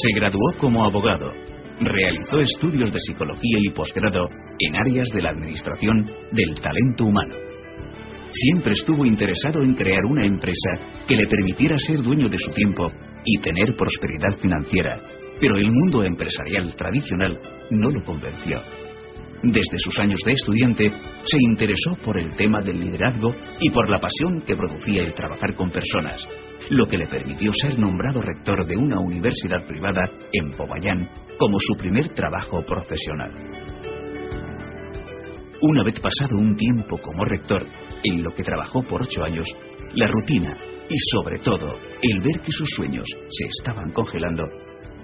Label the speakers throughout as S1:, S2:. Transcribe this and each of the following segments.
S1: Se graduó como abogado. Realizó estudios de psicología y posgrado en áreas de la administración del talento humano. Siempre estuvo interesado en crear una empresa que le permitiera ser dueño de su tiempo y tener prosperidad financiera, pero el mundo empresarial tradicional no lo convenció. Desde sus años de estudiante se interesó por el tema del liderazgo y por la pasión que producía el trabajar con personas, lo que le permitió ser nombrado rector de una universidad privada en Popayán como su primer trabajo profesional. Una vez pasado un tiempo como rector, en lo que trabajó por ocho años, la rutina y sobre todo el ver que sus sueños se estaban congelando,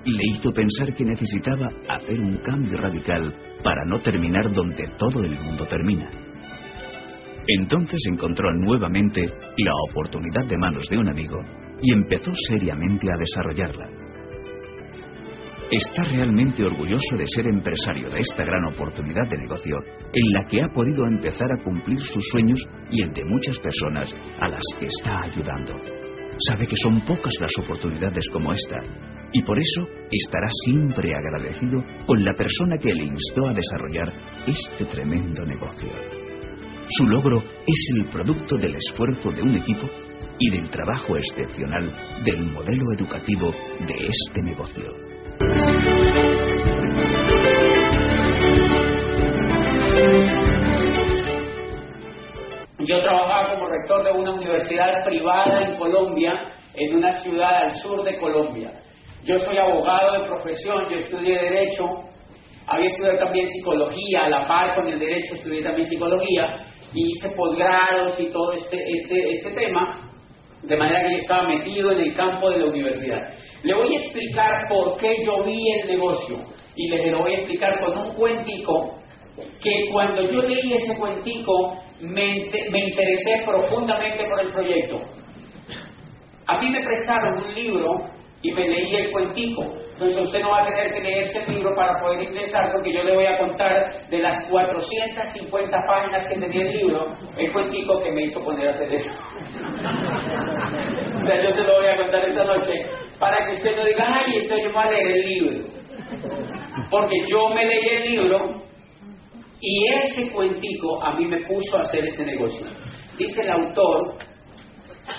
S1: le hizo pensar que necesitaba hacer un cambio radical para no terminar donde todo el mundo termina. Entonces encontró nuevamente la oportunidad de manos de un amigo y empezó seriamente a desarrollarla. Está realmente orgulloso de ser empresario de esta gran oportunidad de negocio en la que ha podido empezar a cumplir sus sueños y el de muchas personas a las que está ayudando. Sabe que son pocas las oportunidades como esta y por eso estará siempre agradecido con la persona que le instó a desarrollar este tremendo negocio. Su logro es el producto del esfuerzo de un equipo y del trabajo excepcional del modelo educativo de este negocio.
S2: Yo trabajaba como rector de una universidad privada en Colombia, en una ciudad al sur de Colombia. Yo soy abogado de profesión, yo estudié Derecho, había estudiado también Psicología, a la par con el Derecho estudié también Psicología, hice posgrados y todo este, este, este tema, de manera que yo estaba metido en el campo de la universidad. Le voy a explicar por qué yo vi el negocio y les lo voy a explicar con un cuentico que cuando yo leí ese cuentico me, me interesé profundamente por el proyecto. A mí me prestaron un libro y me leí el cuentico. Entonces usted no va a tener que leerse el libro para poder ingresar porque yo le voy a contar de las 450 páginas que tenía el libro, el cuentico que me hizo poner a hacer eso. o sea, yo se lo voy a contar esta noche para que usted no diga, ay, entonces yo voy a leer el libro. Porque yo me leí el libro y ese cuentico a mí me puso a hacer ese negocio. Dice el autor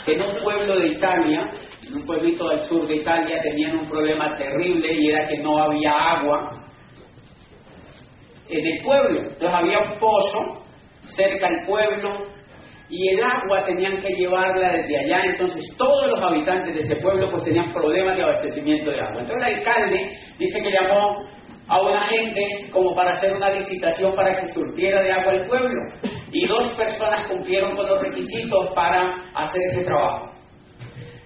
S2: que en un pueblo de Italia, en un pueblito del sur de Italia, tenían un problema terrible y era que no había agua en el pueblo. Entonces había un pozo cerca del pueblo y el agua tenían que llevarla desde allá, entonces todos los habitantes de ese pueblo pues tenían problemas de abastecimiento de agua. Entonces el alcalde dice que llamó a una gente como para hacer una licitación para que surtiera de agua el pueblo y dos personas cumplieron con los requisitos para hacer ese trabajo.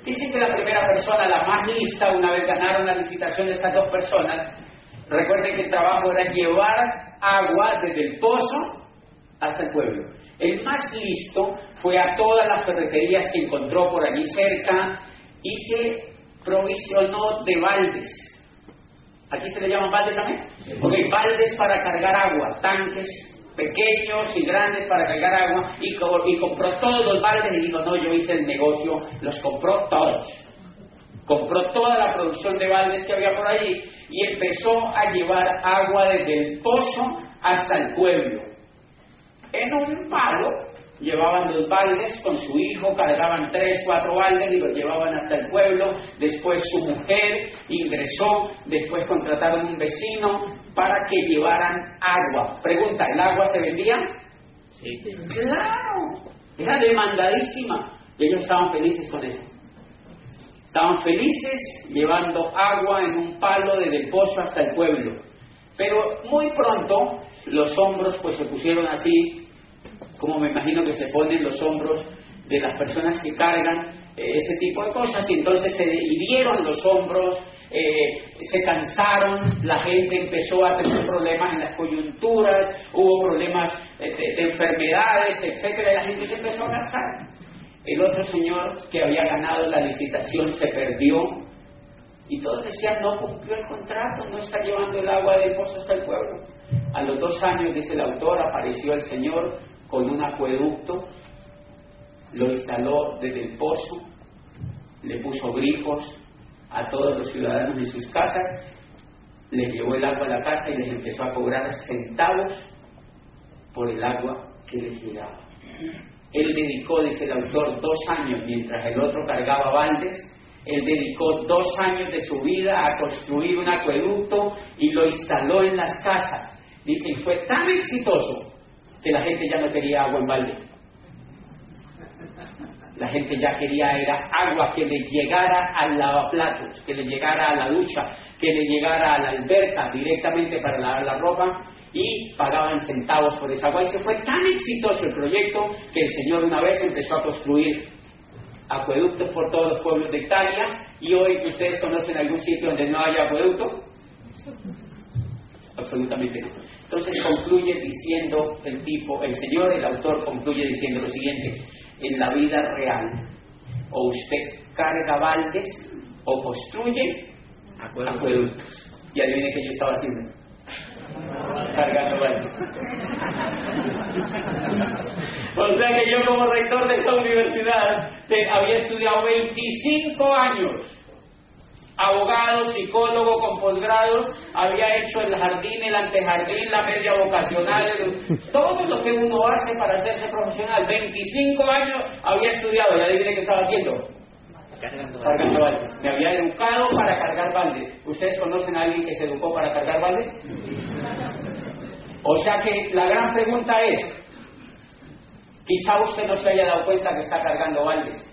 S2: Dice que la primera persona, la más lista, una vez ganaron la licitación de estas dos personas, recuerden que el trabajo era llevar agua desde el pozo hasta el pueblo. El más listo fue a todas las ferreterías que encontró por allí cerca y se provisionó de baldes. ¿Aquí se le llaman baldes también? Ok, baldes para cargar agua, tanques pequeños y grandes para cargar agua y, compró todos los baldes y dijo, no, yo hice el negocio, los compró todos. Compró toda la producción de baldes que había por allí y empezó a llevar agua desde el pozo hasta el pueblo. En un palo llevaban los baldes con su hijo, cargaban tres, cuatro baldes y los llevaban hasta el pueblo. Después su mujer ingresó, después contrataron un vecino para que llevaran agua. Pregunta, ¿el agua se vendía? Sí. Claro, era demandadísima. Y ellos estaban felices con eso. Estaban felices llevando agua en un palo desde el pozo hasta el pueblo. Pero muy pronto los hombros pues se pusieron así, como me imagino que se pone en los hombros de las personas que cargan eh, ese tipo de cosas y entonces se hirieron los hombros, eh, se cansaron, la gente empezó a tener problemas en las coyunturas, hubo problemas de, de enfermedades, etcétera, y la gente se empezó a cansar. El otro señor que había ganado la licitación se perdió y todos decían no cumplió el contrato, no está llevando el agua del pozo hasta el pueblo. A los dos años, dice el autor, apareció el Señor con un acueducto, lo instaló desde el pozo, le puso grifos a todos los ciudadanos en sus casas, les llevó el agua a la casa y les empezó a cobrar centavos por el agua que les llegaba. Él dedicó, dice el autor, dos años mientras el otro cargaba baldes. Él dedicó dos años de su vida a construir un acueducto y lo instaló en las casas. Dice, y fue tan exitoso que la gente ya no quería agua en balde. La gente ya quería era agua que le llegara al lavaplatos, que le llegara a la ducha, que le llegara a la alberca directamente para lavar la ropa y pagaban centavos por esa agua. Y se fue tan exitoso el proyecto que el Señor una vez empezó a construir acueductos por todos los pueblos de Italia y hoy ustedes conocen algún sitio donde no haya acueducto. Absolutamente no. Entonces concluye diciendo el tipo, el Señor, el autor concluye diciendo lo siguiente, en la vida real, o usted carga baldes o construye acueductos. Y adivine qué yo estaba haciendo cargando baldes. o sea que yo como rector de esta universidad había estudiado 25 años abogado, psicólogo con posgrado, había hecho el jardín, el antejardín, la media vocacional, todo lo que uno hace para hacerse profesional. 25 años había estudiado, ya adivine qué estaba haciendo. Cargando baldes. Me había educado para cargar baldes. ¿Ustedes conocen a alguien que se educó para cargar baldes? O sea que la gran pregunta es, quizá usted no se haya dado cuenta que está cargando baldes.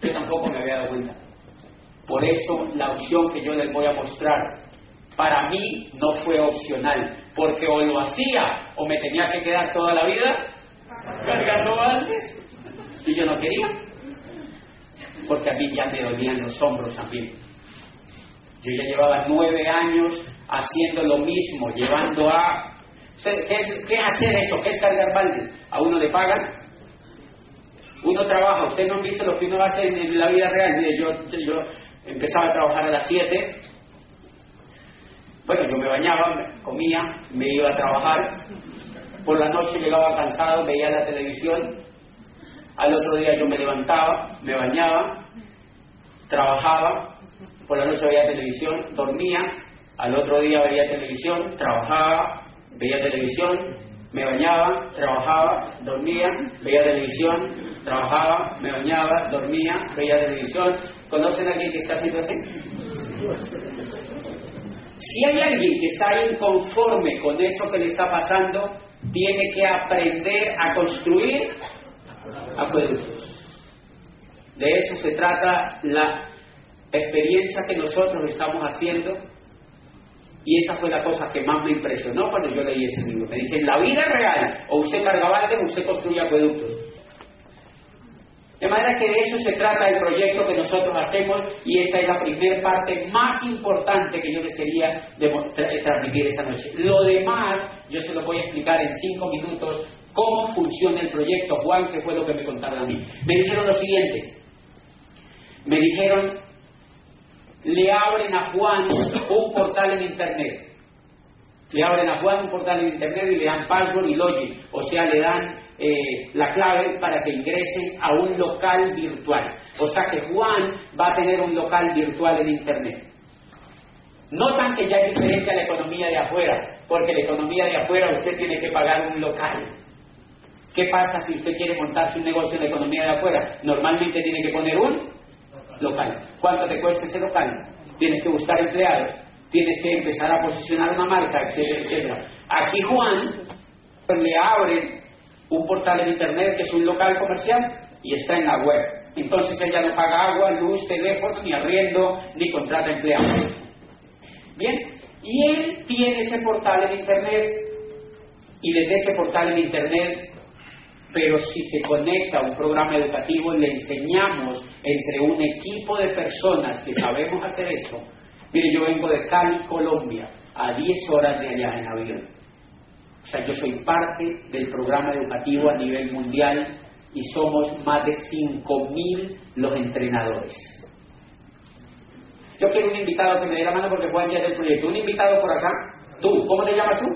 S2: Yo tampoco me había dado cuenta. Por eso la opción que yo les voy a mostrar, para mí no fue opcional, porque o lo hacía o me tenía que quedar toda la vida cargando baldes. Y yo no quería, porque a mí ya me dolían los hombros también. Yo ya llevaba nueve años haciendo lo mismo, llevando a... ¿Qué hacer eso? ¿Qué es cargar baldes? ¿A uno le pagan? Uno trabaja, ustedes no han visto lo que uno hace en, la vida real. Mire, yo, yo empezaba a trabajar a las 7. Bueno, yo me bañaba, comía, me iba a trabajar. Por la noche llegaba cansado, veía la televisión. Al otro día yo me levantaba, me bañaba, trabajaba. Por la noche veía televisión, dormía. Al otro día veía televisión, trabajaba, veía televisión, me bañaba, trabajaba, dormía, veía televisión, trabajaba, me bañaba, dormía, veía televisión. ¿Conocen a alguien que está haciendo así? Si hay alguien que está inconforme con eso que le está pasando, tiene que aprender a construir acueductos. De eso se trata la experiencia que nosotros estamos haciendo y esa fue la cosa que más me impresionó cuando yo leí ese libro. Me dice, en la vida real, o usted carga baldes o usted construye acueductos. De manera que de eso se trata el proyecto que nosotros hacemos y esta es la primera parte más importante que yo desearía transmitir esta noche. Lo demás yo se lo voy a explicar en cinco minutos cómo funciona el proyecto Juan, que fue lo que me contaron a mí. Me dijeron lo siguiente, me dijeron le abren a Juan un portal en Internet. Le abren a Juan un portal en Internet y le dan password y login. O sea, le dan eh, la clave para que ingresen a un local virtual. O sea que Juan va a tener un local virtual en Internet. Notan que ya es diferente a la economía de afuera, porque la economía de afuera usted tiene que pagar un local. ¿Qué pasa si usted quiere montar su negocio en la economía de afuera? Normalmente tiene que poner un local. ¿Cuánto te cuesta ese local? Tienes que buscar empleados, tienes que empezar a posicionar una marca, etcétera, etcétera. Aquí Juan le abre un portal en internet que es un local comercial y está en la web. Entonces ella no paga agua, luz, teléfono, ni arriendo, ni contrata empleados. Bien, y él tiene ese portal en internet y desde ese portal en internet pero si se conecta a un programa educativo, le enseñamos entre un equipo de personas que sabemos hacer esto. Mire, yo vengo de Cali, Colombia, a 10 horas de allá en avión. O sea, yo soy parte del programa educativo a nivel mundial y somos más de 5.000 los entrenadores. Yo quiero un invitado que me dé la mano porque Juan ya del proyecto. Un invitado por acá. Tú, ¿cómo te llamas tú?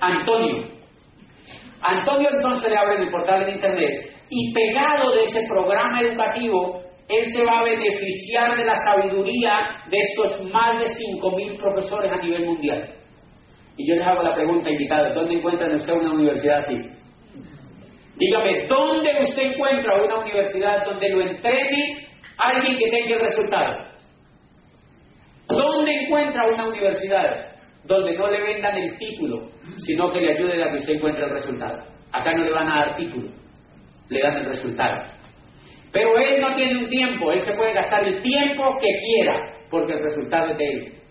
S2: Antonio. Antonio entonces le abre el portal de internet y pegado de ese programa educativo, él se va a beneficiar de la sabiduría de estos más de 5.000 profesores a nivel mundial. Y yo les hago la pregunta, invitado, ¿dónde encuentra usted una universidad así? Dígame, ¿dónde usted encuentra una universidad donde lo entrene alguien que tenga el resultado? ¿Dónde encuentra una universidad donde no le vendan el título, sino que le ayuden a que usted encuentre el resultado? Acá no le van a dar título, le dan el resultado. Pero él no tiene un tiempo, él se puede gastar el tiempo que quiera, porque el resultado es de él.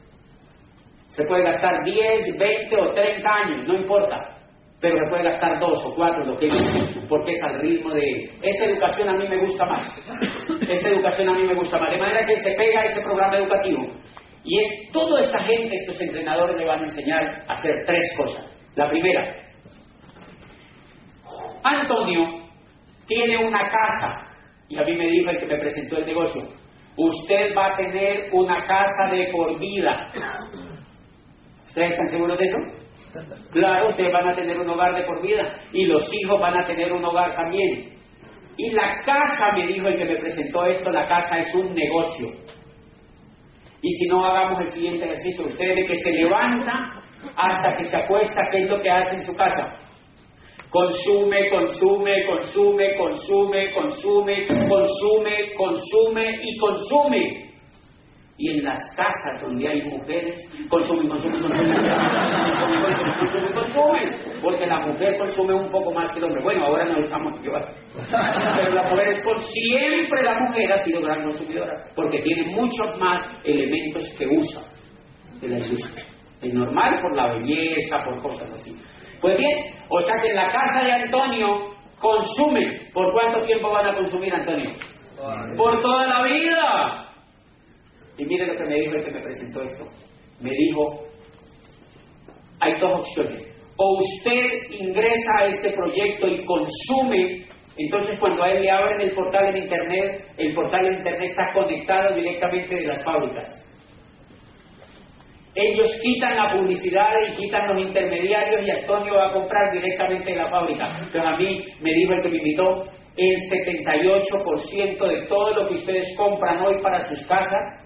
S2: Se puede gastar 10, 20 o 30 años, no importa, pero se puede gastar 2 o 4, lo que porque es al ritmo de. Esa educación a mí me gusta más. Esa educación a mí me gusta más. De manera que se pega ese programa educativo y es toda esta gente, estos entrenadores le van a enseñar a hacer tres cosas. La primera, Antonio tiene una casa, y a mí me dijo el que me presentó el negocio, usted va a tener una casa de por vida. ¿Ustedes están seguros de eso? Claro, ustedes van a tener un hogar de por vida y los hijos van a tener un hogar también. Y la casa, me dijo el que me presentó esto, la casa es un negocio. Y si no hagamos el siguiente ejercicio, usted de que se levanta hasta que se acuesta, ¿qué es lo que hace en su casa? Consume, consume, consume, consume, consume, consume, consume y consume. Y en las casas donde hay mujeres, consumen, consumen, consumen, consumen, consumen, consumen, porque la mujer consume un poco más que el hombre. Bueno, ahora no estamos llevando. Pero la mujer es con siempre la mujer ha sido gran consumidora, porque tiene muchos más elementos que usa de la industria. Es normal por la belleza, por cosas así. Pues bien, o sea que en la casa de Antonio consumen. ¿Por cuánto tiempo van a consumir, Antonio? Por toda la vida. Y mire lo que me dijo el que me presentó esto. Me dijo, hay dos opciones. O usted ingresa a este proyecto y consume, entonces cuando a él le abren el portal en Internet, el portal en Internet está conectado directamente de las fábricas. Ellos quitan la publicidad y quitan los intermediarios y Antonio va a comprar directamente en la fábrica. Entonces a mí me dijo el que me invitó, el 78% de todo lo que ustedes compran hoy para sus casas,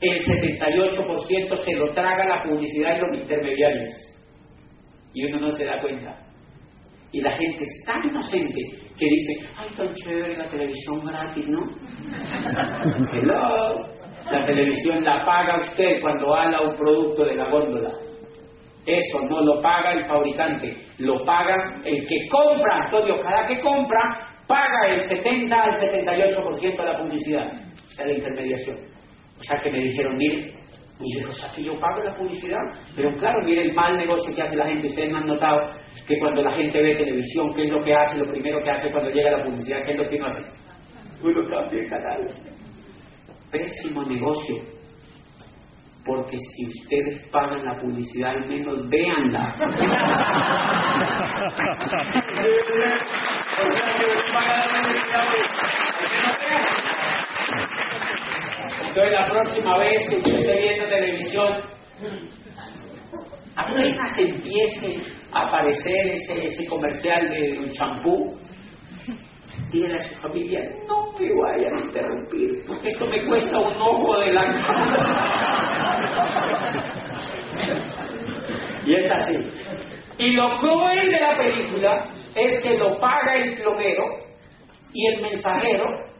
S2: el 78% se lo traga la publicidad y los intermediarios. Y uno no se da cuenta. Y la gente es tan inocente que dice, ay, tan chévere la televisión gratis, ¿no? Hello. La televisión la paga usted cuando habla un producto de la góndola. Eso no lo paga el fabricante, lo paga el que compra. Antonio, cada que compra, paga el 70 al 78% de la publicidad, de la intermediación. O sea que me dijeron, mire, o sea que yo pago la publicidad. Pero claro, mire el mal negocio que hace la gente. Ustedes me han notado que cuando la gente ve televisión, ¿qué es lo que hace? Lo primero que hace cuando llega la publicidad, ¿qué es lo que uno hace? Uno cambia el canal pésimo negocio. Porque si ustedes pagan la publicidad, al menos véanla. Entonces la próxima vez que usted esté viendo televisión, apenas empiece a aparecer ese, comercial de un champú, dígale a su familia, no me vayan a interrumpir, porque esto me cuesta un ojo de la Y es así. Y lo cruel de la película es que lo paga el plomero y el mensajero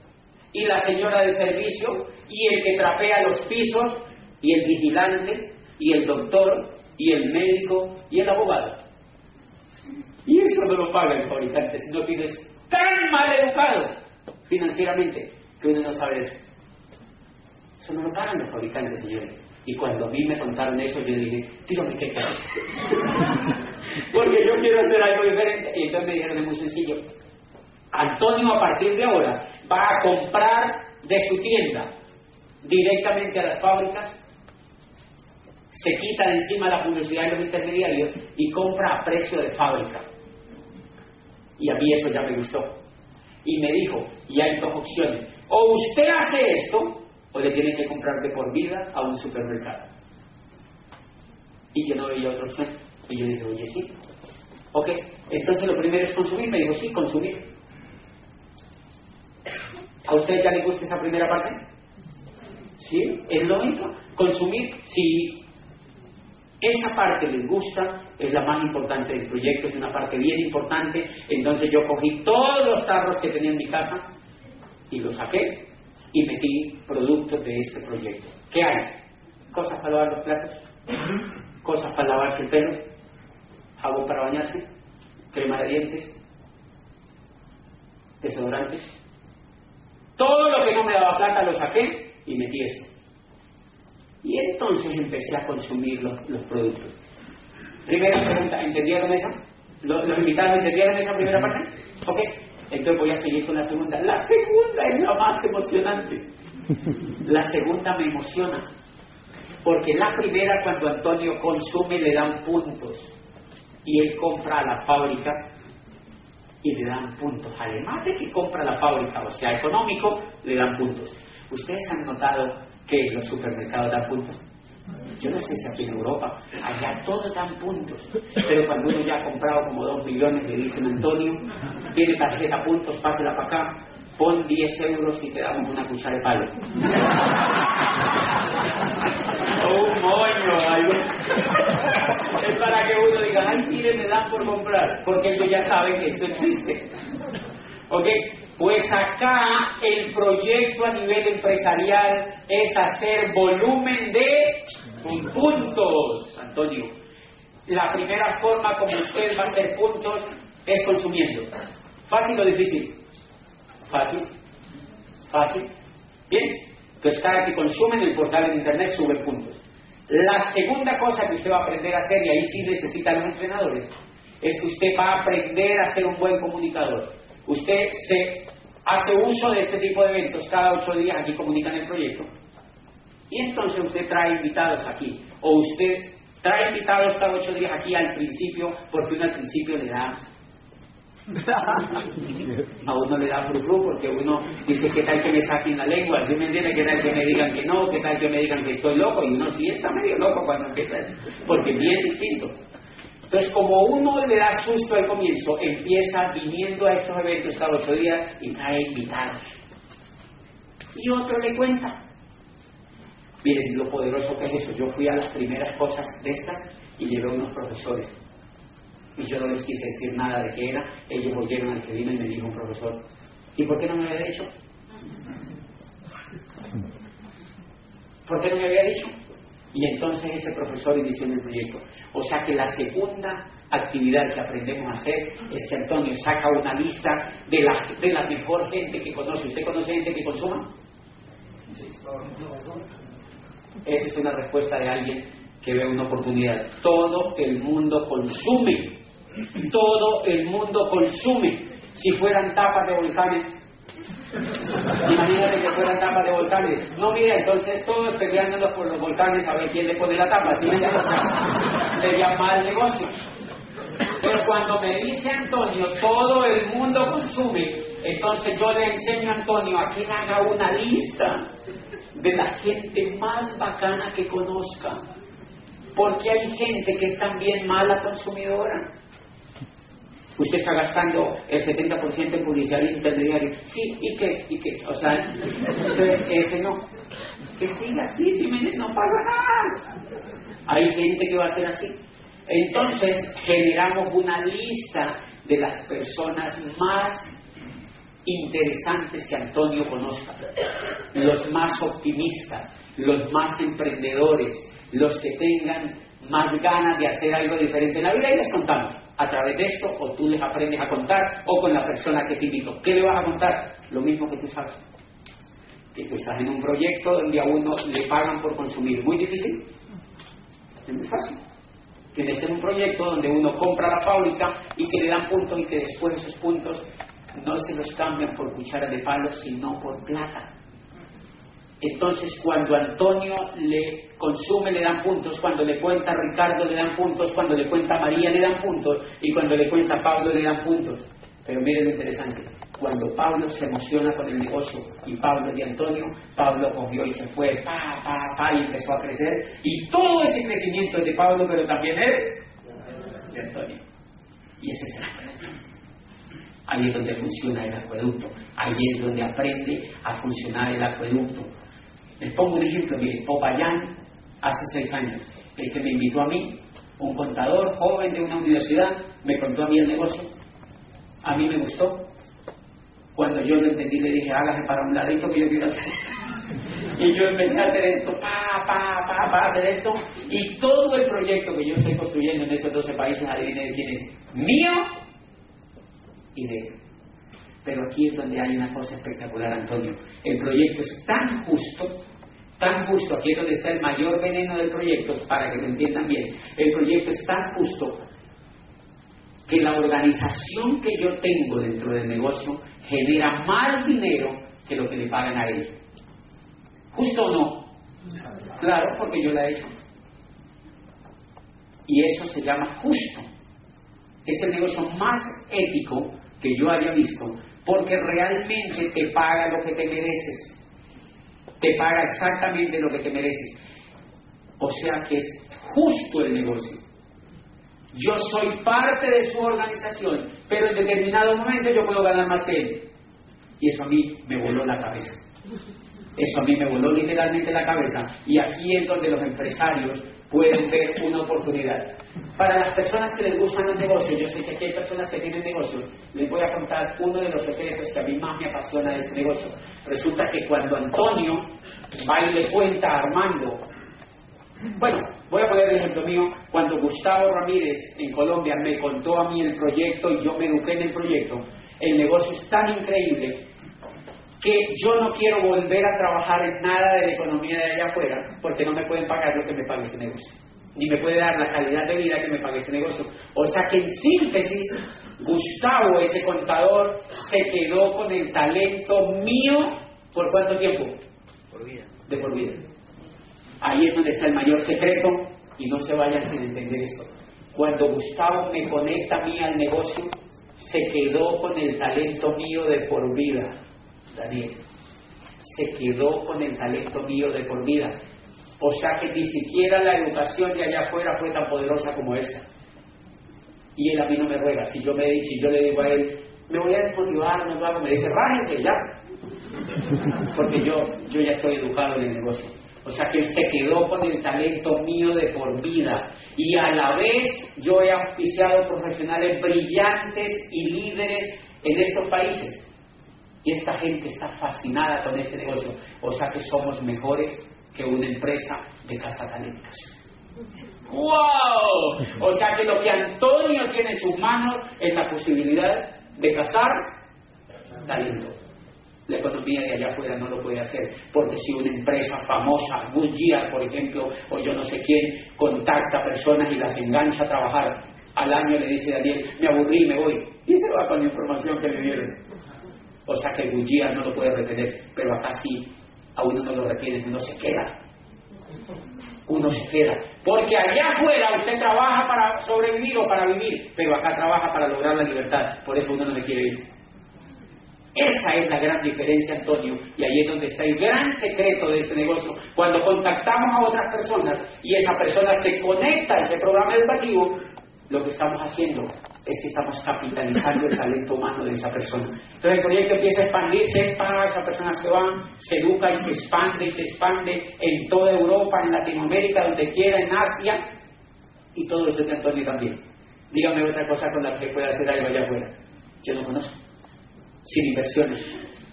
S2: y la señora de servicio y el que trapea los pisos y el vigilante y el doctor y el médico y el abogado. Y eso no lo paga el fabricante, si no tienes tan mal educado financieramente que uno no sabe eso. Eso no lo pagan los fabricantes, señores. Y cuando a mí me contaron eso, yo dije, dígame qué Porque yo quiero hacer algo diferente. Y entonces me dijeron, es muy sencillo. Antonio a partir de ahora va a comprar de su tienda directamente a las fábricas, se quita de encima la publicidad de los intermediarios y compra a precio de fábrica. Y a mí eso ya me gustó. Y me dijo, y hay dos opciones, o usted hace esto, o le tiene que comprar de por vida a un supermercado. Y yo no veía otra opción. Y yo dije, oye, sí. Ok, entonces lo primero es consumir. Me dijo, sí, consumir. ¿A usted ya le gusta esa primera parte? ¿Sí? Es lógico. Consumir, si esa parte les gusta, es la más importante del proyecto, es una parte bien importante. Entonces yo cogí todos los tarros que tenía en mi casa y los saqué y metí productos de este proyecto. ¿Qué hay? Cosas para lavar los platos, cosas para lavarse el pelo, jabón para bañarse, crema de dientes, desodorantes, todo lo que no me daba plata lo saqué y metí eso. Y entonces empecé a consumir los, productos. Primera pregunta, ¿entendieron esa? ¿Los, invitados entendieron esa primera parte? Ok, entonces voy a seguir con la segunda. La segunda es la más emocionante. La segunda me emociona. Porque la primera, cuando Antonio consume, le dan puntos. Y él compra a la fábrica y le dan puntos. Además de que compra la fábrica, o sea, económico, le dan puntos. ¿Ustedes han notado que los supermercados dan puntos? Yo no sé si aquí en Europa, allá todos dan puntos. Pero cuando uno ya ha comprado como dos millones, le dicen Antonio, tiene tarjeta puntos, pásela para acá, pon 10 euros y te damos una cuchara de palo. Un moño, algo. es para que uno diga, ay, mire, me dan por comprar, porque ellos ya saben que esto existe. ¿Ok? Pues acá el proyecto a nivel empresarial es hacer volumen de puntos, Antonio. La primera forma como usted va a hacer puntos es consumiendo. ¿Fácil o difícil? Fácil. Fácil. Bien. Entonces cada que consume en el portal de internet sube puntos. La segunda cosa que usted va a aprender a hacer, y ahí sí necesitan los entrenadores, es que usted va a aprender a ser un buen comunicador. Usted se hace uso de este tipo de eventos cada ocho días, aquí comunican el proyecto, y entonces usted trae invitados aquí, o usted trae invitados cada ocho días aquí al principio, porque uno al principio le da a uno le da frufru porque uno dice, ¿qué tal que me saquen la lengua? ¿Sí me entiende? ¿Qué tal que me digan que no? ¿Qué tal que me digan que estoy loco? Y uno sí está medio loco cuando empieza, porque bien distinto. Entonces, como uno le da susto al comienzo, empieza viniendo a estos eventos cada ocho días y trae invitados. Y otro le cuenta. Miren lo poderoso que es eso. Yo fui a las primeras cosas de estas y llevé unos profesores y yo no les quise decir nada de qué era. Ellos volvieron al que y me dijo un profesor, ¿y por qué no me había dicho? ¿Por qué no me había dicho? Y entonces ese profesor inició mi proyecto. O sea que la segunda actividad que aprendemos a hacer es que Antonio saca una lista de la, de la mejor gente que conoce. ¿Usted conoce gente que consuma? Esa es una respuesta de alguien que ve una oportunidad. Todo el mundo consume todo el mundo consume. Si fueran tapas de volcanes, imagínate que fueran tapas de volcanes. No, mira, entonces todos peleándonos por los volcanes a ver quién le pone la tapa. ¿sí? Sería mal negocio. Pero cuando me dice Antonio, todo el mundo consume, entonces yo le enseño a Antonio a que haga una lista de la gente más bacana que conozca. Porque hay gente que es también mala consumidora. Usted está gastando el 70% en publicidad intermediaria. Sí, ¿y qué? ¿Y qué? O sea, entonces ese no. Que siga así, si no pasa nada. Hay gente que va a ser así. Entonces generamos una lista de las personas más interesantes que Antonio conozca, los más optimistas, los más emprendedores, los que tengan más ganas de hacer algo diferente en la vida y les contamos a través de esto o tú les aprendes a contar o con la persona que te invitó. ¿Qué le vas a contar? Lo mismo que tú sabes. Que tú estás en un proyecto donde a uno le pagan por consumir. Muy difícil. Es muy fácil. Tienes en un proyecto donde uno compra la fábrica y que le dan puntos y que después esos puntos no se los cambian por cuchara de palo, sino por plata. Entonces, cuando Antonio le consume, le dan puntos, cuando le cuenta Ricardo, le dan puntos, cuando le cuenta María, le dan puntos, y cuando le cuenta Pablo, le dan puntos. Pero miren lo interesante, cuando Pablo se emociona con el negocio y Pablo y Antonio, Pablo cogió y se fue, pa, pa, pa, y empezó a crecer. Y todo ese crecimiento es de Pablo, pero también es de Antonio. Y ese es el acueducto. Ahí es donde funciona el acueducto. Ahí es donde aprende a funcionar el acueducto. Les pongo un ejemplo, miren, Popayán, hace seis años, el que me invitó a mí, un contador joven de una universidad, me contó a mí el negocio. A mí me gustó, cuando yo lo entendí, le dije, hágase para un ladito que yo quiero hacer. Y yo empecé a hacer esto, pa, pa, pa, pa, hacer esto. Y todo el proyecto que yo estoy construyendo en esos 12 países, adivinen quién es. Mío y de él. Pero aquí es donde hay una cosa espectacular, Antonio. El proyecto es tan justo, tan justo, aquí es donde está el mayor veneno del proyecto, para que lo entiendan bien. El proyecto es tan justo que la organización que yo tengo dentro del negocio genera más dinero que lo que le pagan a él. ¿Justo o no? Claro, porque yo la he hecho. Y eso se llama justo. Es el negocio más ético que yo haya visto, porque realmente te paga lo que te mereces. Te paga exactamente lo que te mereces. O sea que es justo el negocio. Yo soy parte de su organización, pero en determinado momento yo puedo ganar más que él. Y eso a mí me voló la cabeza. Eso a mí me voló literalmente la cabeza. Y aquí es donde los empresarios pueden ver una oportunidad. Para las personas que les gustan los negocios, yo sé que aquí hay personas que tienen negocios, les voy a contar uno de los secretos que a mí más me apasiona de este negocio. Resulta que cuando Antonio va y le cuenta a Armando, bueno, voy a poner el ejemplo mío, cuando Gustavo Ramírez en Colombia me contó a mí el proyecto y yo me eduqué en el proyecto, el negocio es tan increíble que yo no quiero volver a trabajar en nada de la economía de allá afuera porque no me pueden pagar lo que me pague ese negocio. Ni me puede dar la calidad de vida que me pague ese negocio. O sea que en síntesis, Gustavo, ese contador, se quedó con el talento mío por cuánto tiempo?
S3: Por vida.
S2: De por vida. Ahí es donde está el mayor secreto y no se vayan sin entender esto. Cuando Gustavo me conecta a mí al negocio, se quedó con el talento mío de por vida, Daniel. Se quedó con el talento mío de por vida. O sea que ni siquiera la educación de allá afuera fue tan poderosa como esta. Y él a mí no me ruega. Si yo, me, si yo le digo a él, me voy a desmotivar, me dice, rájese ya. Porque yo, yo ya estoy educado en el negocio. O sea que él se quedó con el talento mío de por vida. Y a la vez yo he auspiciado profesionales brillantes y líderes en estos países. Y esta gente está fascinada con este negocio. O sea que somos mejores que una empresa de talentos. ¡Wow! O sea que lo que Antonio tiene en sus manos es la posibilidad de cazar talento. La economía de allá afuera no lo puede hacer, porque si una empresa famosa, Goodyear, por ejemplo, o yo no sé quién, contacta a personas y las engancha a trabajar, al año le dice Daniel, me aburrí, me voy, y se va con la información que le dieron. O sea que Goodyear no lo puede retener, pero acá sí, a uno no lo retiene, uno se queda. Uno se queda. Porque allá afuera usted trabaja para sobrevivir o para vivir, pero acá trabaja para lograr la libertad. Por eso uno no le quiere ir. Esa es la gran diferencia, Antonio, y ahí es donde está el gran secreto de este negocio. Cuando contactamos a otras personas y esa persona se conecta a ese programa educativo, lo que estamos haciendo es que estamos capitalizando el talento humano de esa persona. Entonces el proyecto empieza a expandirse, para esa persona se van, se educa y se expande y se expande en toda Europa, en Latinoamérica, donde quiera, en Asia, y todo eso de Antonio también. Dígame otra cosa con la que pueda hacer algo allá afuera. Yo no conozco sin inversiones.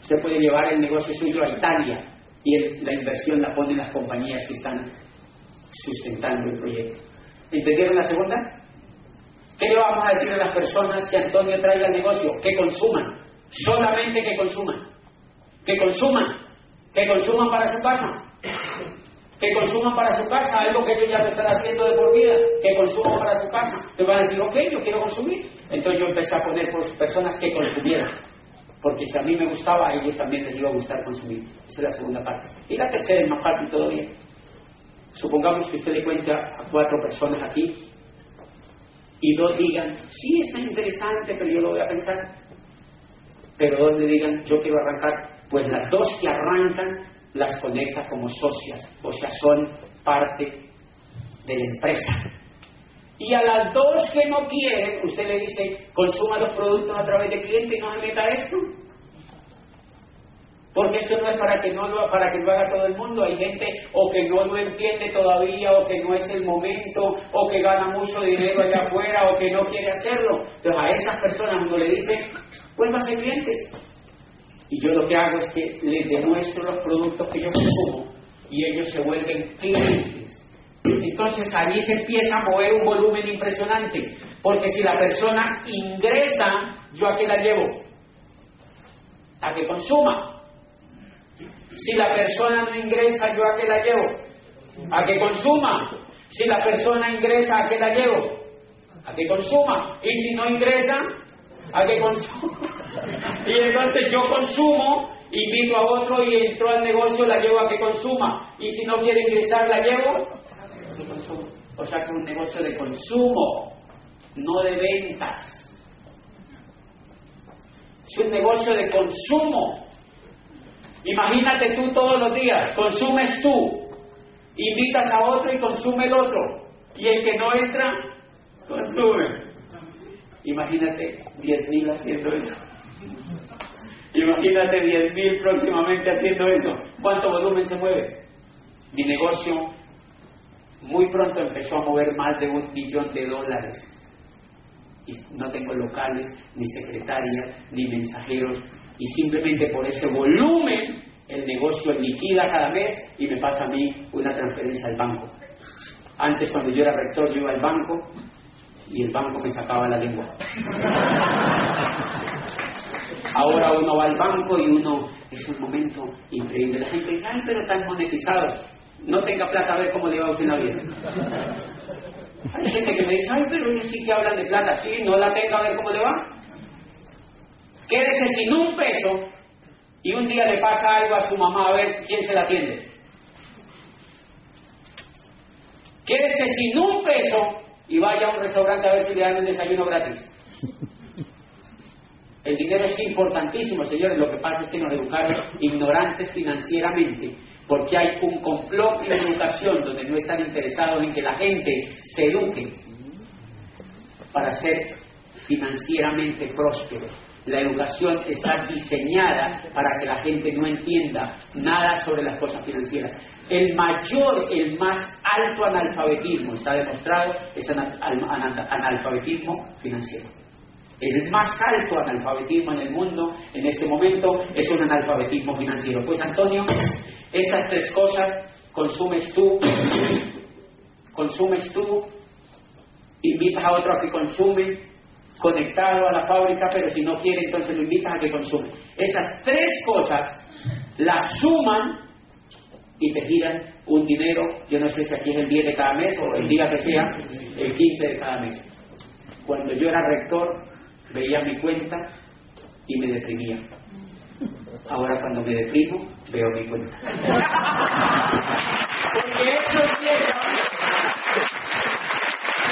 S2: Usted puede llevar el negocio suyo a Italia y la inversión la ponen las compañías que están sustentando el proyecto. ¿Entendieron la segunda? ¿Qué le vamos a decir a las personas que Antonio traiga al negocio? Que consuman. Solamente que consuman. Que consuman. Que consuman para su casa. Que consuman para su casa algo que ellos ya no están haciendo de por vida. Que consuman para su casa. Te van a decir, ok, yo quiero consumir. Entonces yo empecé a poner por personas que consumieran Porque si a mí me gustaba, a ellos también les iba a gustar consumir. Esa es la segunda parte. Y la tercera es más fácil todavía. Supongamos que usted le cuenta a cuatro personas aquí y dos digan, sí, está interesante, pero yo lo voy a pensar. Pero dos le digan, yo quiero arrancar. Pues las dos que arrancan las conecta como socias, o sea, son parte de la empresa. Y a las dos que no quieren, usted le dice, consuma los productos a través de cliente y no se meta esto. Porque esto no es para que no lo, para que lo haga todo el mundo. Hay gente o que no lo entiende todavía, o que no es el momento, o que gana mucho dinero allá afuera, o que no quiere hacerlo. Entonces a esas personas uno le dice, a ser clientes. Y yo lo que hago es que les demuestro los productos que yo consumo y ellos se vuelven clientes. Entonces ahí se empieza a mover un volumen impresionante. Porque si la persona ingresa, ¿yo a qué la llevo? A que consuma. Si la persona no ingresa, ¿yo a qué la llevo? A que consuma. Si la persona ingresa, ¿a qué la llevo? A que consuma. Y si no ingresa, a que consuma. Y entonces yo consumo, invito a otro y entro al negocio, la llevo a que consuma. Y si no quiere ingresar, la llevo a que consuma. O sea que un negocio de consumo, no de ventas. Es un negocio de consumo. Imagínate tú todos los días, consumes tú, invitas a otro y consume el otro. Y el que no entra, consume. Imagínate 10.000 haciendo eso. Imagínate 10.000 próximamente haciendo eso. ¿Cuánto volumen se mueve? Mi negocio muy pronto empezó a mover más de un millón de dólares. Y no tengo locales, ni secretarias, ni mensajeros. Y simplemente por ese volumen el negocio liquida cada mes y me pasa a mí una transferencia al banco. Antes cuando yo era rector yo iba al banco y el banco me sacaba la lengua. Ahora uno va al banco y uno es un momento increíble. La gente dice, ay, pero están monetizados. No tenga plata a ver cómo le va a usted la vida. Hay gente que me dice, ay, pero ellos sí que hablan de plata. Sí, no la tenga a ver cómo le va. Quédese sin un peso y un día le pasa algo a su mamá a ver quién se la atiende. Quédese sin un peso y vaya a un restaurante a ver si le dan un desayuno gratis. El dinero es importantísimo, señores. Lo que pasa es que nos educaron ignorantes financieramente, porque hay un complot en educación donde no están interesados en que la gente se eduque para ser financieramente prósperos. La educación está diseñada para que la gente no entienda nada sobre las cosas financieras. El mayor, el más alto analfabetismo, está demostrado, es analfabetismo financiero. El más alto analfabetismo en el mundo en este momento es un analfabetismo financiero. Pues Antonio, esas tres cosas consumes tú, consumes tú, invitas a otro a que consume, conectado a la fábrica, pero si no quiere, entonces lo invitas a que consume. Esas tres cosas las suman y te giran un dinero, yo no sé si aquí es el 10 de cada mes o el día que sea, el 15 de cada mes. Cuando yo era rector, veía mi cuenta y me deprimía. Ahora cuando me deprimo, veo mi cuenta. Porque eso empieza,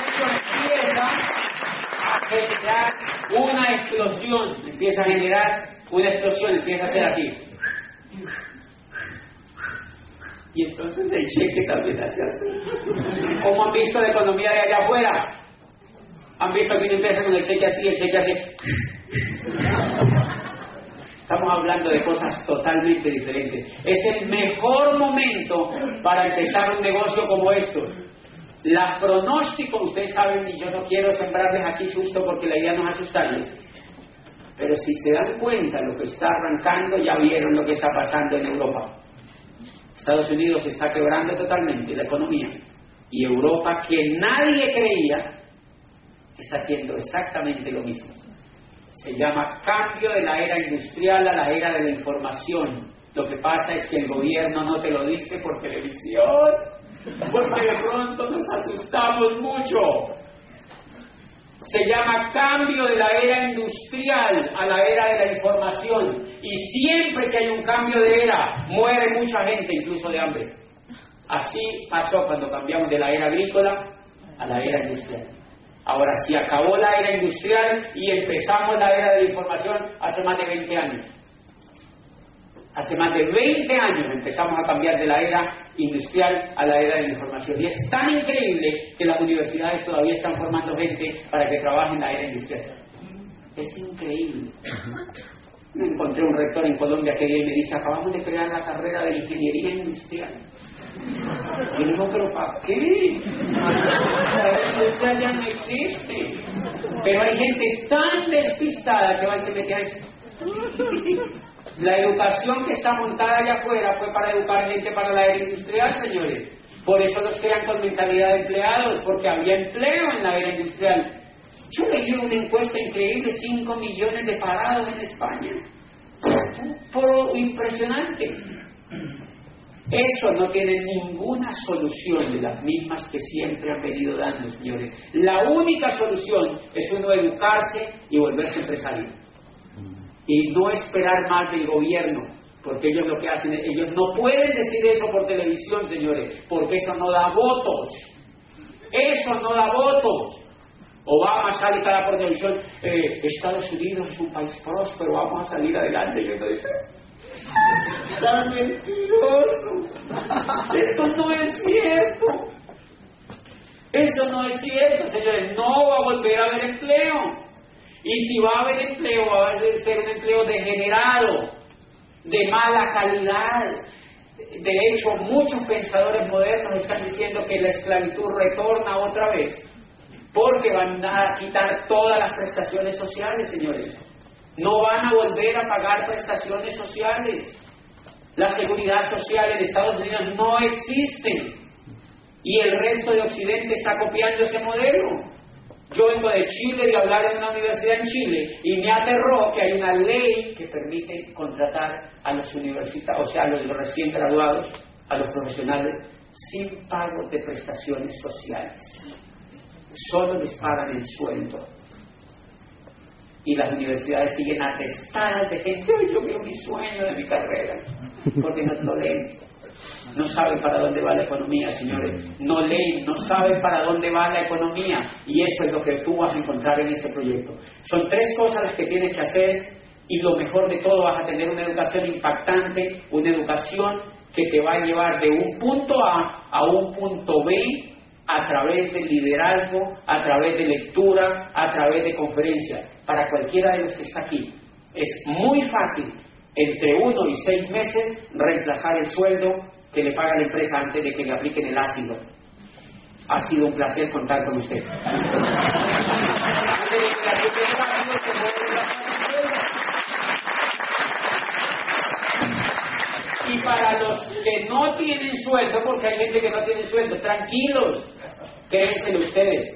S2: eso empieza a generar una explosión, empieza a generar una explosión, empieza a ser aquí. Y entonces el cheque también hace así. ¿Cómo han visto la economía de allá afuera? ¿Han visto que uno empieza con el cheque así, el cheque así? Estamos hablando de cosas totalmente diferentes. Es el mejor momento para empezar un negocio como estos. Las pronósticos, ustedes saben, y yo no quiero sembrarles aquí susto porque la idea no es asustarles. Pero si se dan cuenta lo que está arrancando, ya vieron lo que está pasando en Europa. Estados Unidos está quebrando totalmente la economía. Y Europa, que nadie creía, está haciendo exactamente lo mismo. Se llama cambio de la era industrial a la era de la información. Lo que pasa es que el gobierno no te lo dice por televisión, porque de pronto nos asustamos mucho. Se llama cambio de la era industrial a la era de la información. Y siempre que hay un cambio de era, muere mucha gente, incluso de hambre. Así pasó cuando cambiamos de la era agrícola a la era industrial. Ahora, si acabó la era industrial y empezamos la era de la información hace más de 20 años. Hace más de 20 años empezamos a cambiar de la era industrial a la era de la información. Y es tan increíble que las universidades todavía están formando gente para que trabaje en la era industrial. Es increíble. Me encontré un rector en Colombia que y me dice, acabamos de crear la carrera de ingeniería industrial. Yo le digo, pero ¿para qué? La era industrial ya no existe. Pero hay gente tan despistada que va y se mete a eso. La educación que está montada allá afuera fue para educar gente para la era industrial, señores. Por eso los crean con mentalidad de empleados, porque había empleo en la era industrial. Yo leí una encuesta increíble, 5 millones de parados en España. Fue impresionante. Eso no tiene ninguna solución de las mismas que siempre han venido dando, señores. La única solución es uno educarse y volverse empresario y no esperar más del gobierno, porque ellos lo que hacen, ellos no pueden decir eso por televisión, señores, porque eso no da votos. Eso no da votos. Obama sale cada por televisión, eh, Estados Unidos es un país próspero, vamos a salir adelante. Y dice, ¡Tan mentiroso! Eso no es cierto. Eso no es cierto, señores. No va a volver a haber empleo. Y si va a haber empleo, va a ser un empleo degenerado, de mala calidad. De hecho, muchos pensadores modernos están diciendo que la esclavitud retorna otra vez, porque van a quitar todas las prestaciones sociales, señores. No van a volver a pagar prestaciones sociales. La seguridad social en Estados Unidos no existe. Y el resto de Occidente está copiando ese modelo. Yo vengo de Chile de hablar en una universidad en Chile y me aterró que hay una ley que permite contratar a los universitarios, o sea, a los recién graduados, a los profesionales, sin pago de prestaciones sociales. Solo les pagan el sueldo. Y las universidades siguen atestadas de gente, yo quiero mi sueño de mi carrera, porque no lo leen. No saben para dónde va la economía, señores. No leen, no saben para dónde va la economía. Y eso es lo que tú vas a encontrar en este proyecto. Son tres cosas las que tienes que hacer y lo mejor de todo vas a tener una educación impactante, una educación que te va a llevar de un punto A a un punto B a través del liderazgo, a través de lectura, a través de conferencia. Para cualquiera de los que está aquí, es muy fácil entre uno y seis meses reemplazar el sueldo que le paga la empresa antes de que le apliquen el ácido. Ha sido un placer contar con usted. y para los que no tienen sueldo, porque hay gente que no tiene sueldo, tranquilos, créenselo ustedes.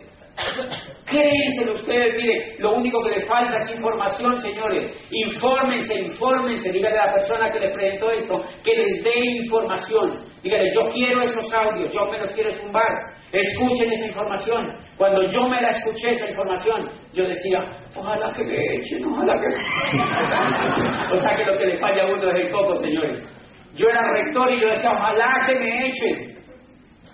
S2: Créenselo ustedes, mire, lo único que les falta es información, señores. Infórmense, infórmense, díganle a la persona que les presentó esto, que les dé información. Díganle, yo quiero esos audios, yo me los quiero zumbar. Escuchen esa información. Cuando yo me la escuché esa información, yo decía, ojalá que me echen, ojalá que... o sea que lo que le falla a uno es el coco, señores. Yo era rector y yo decía, ojalá que me echen.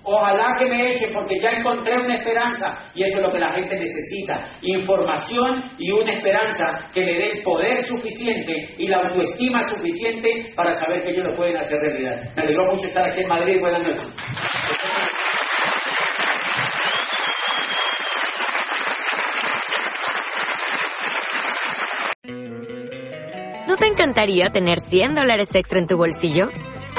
S2: Ojalá que me echen porque ya encontré una esperanza y eso es lo que la gente necesita. Información y una esperanza que le dé el poder suficiente y la autoestima suficiente para saber que ellos lo pueden hacer realidad. Me alegró mucho estar aquí en Madrid. Buenas noches.
S4: ¿No te encantaría tener 100 dólares extra en tu bolsillo?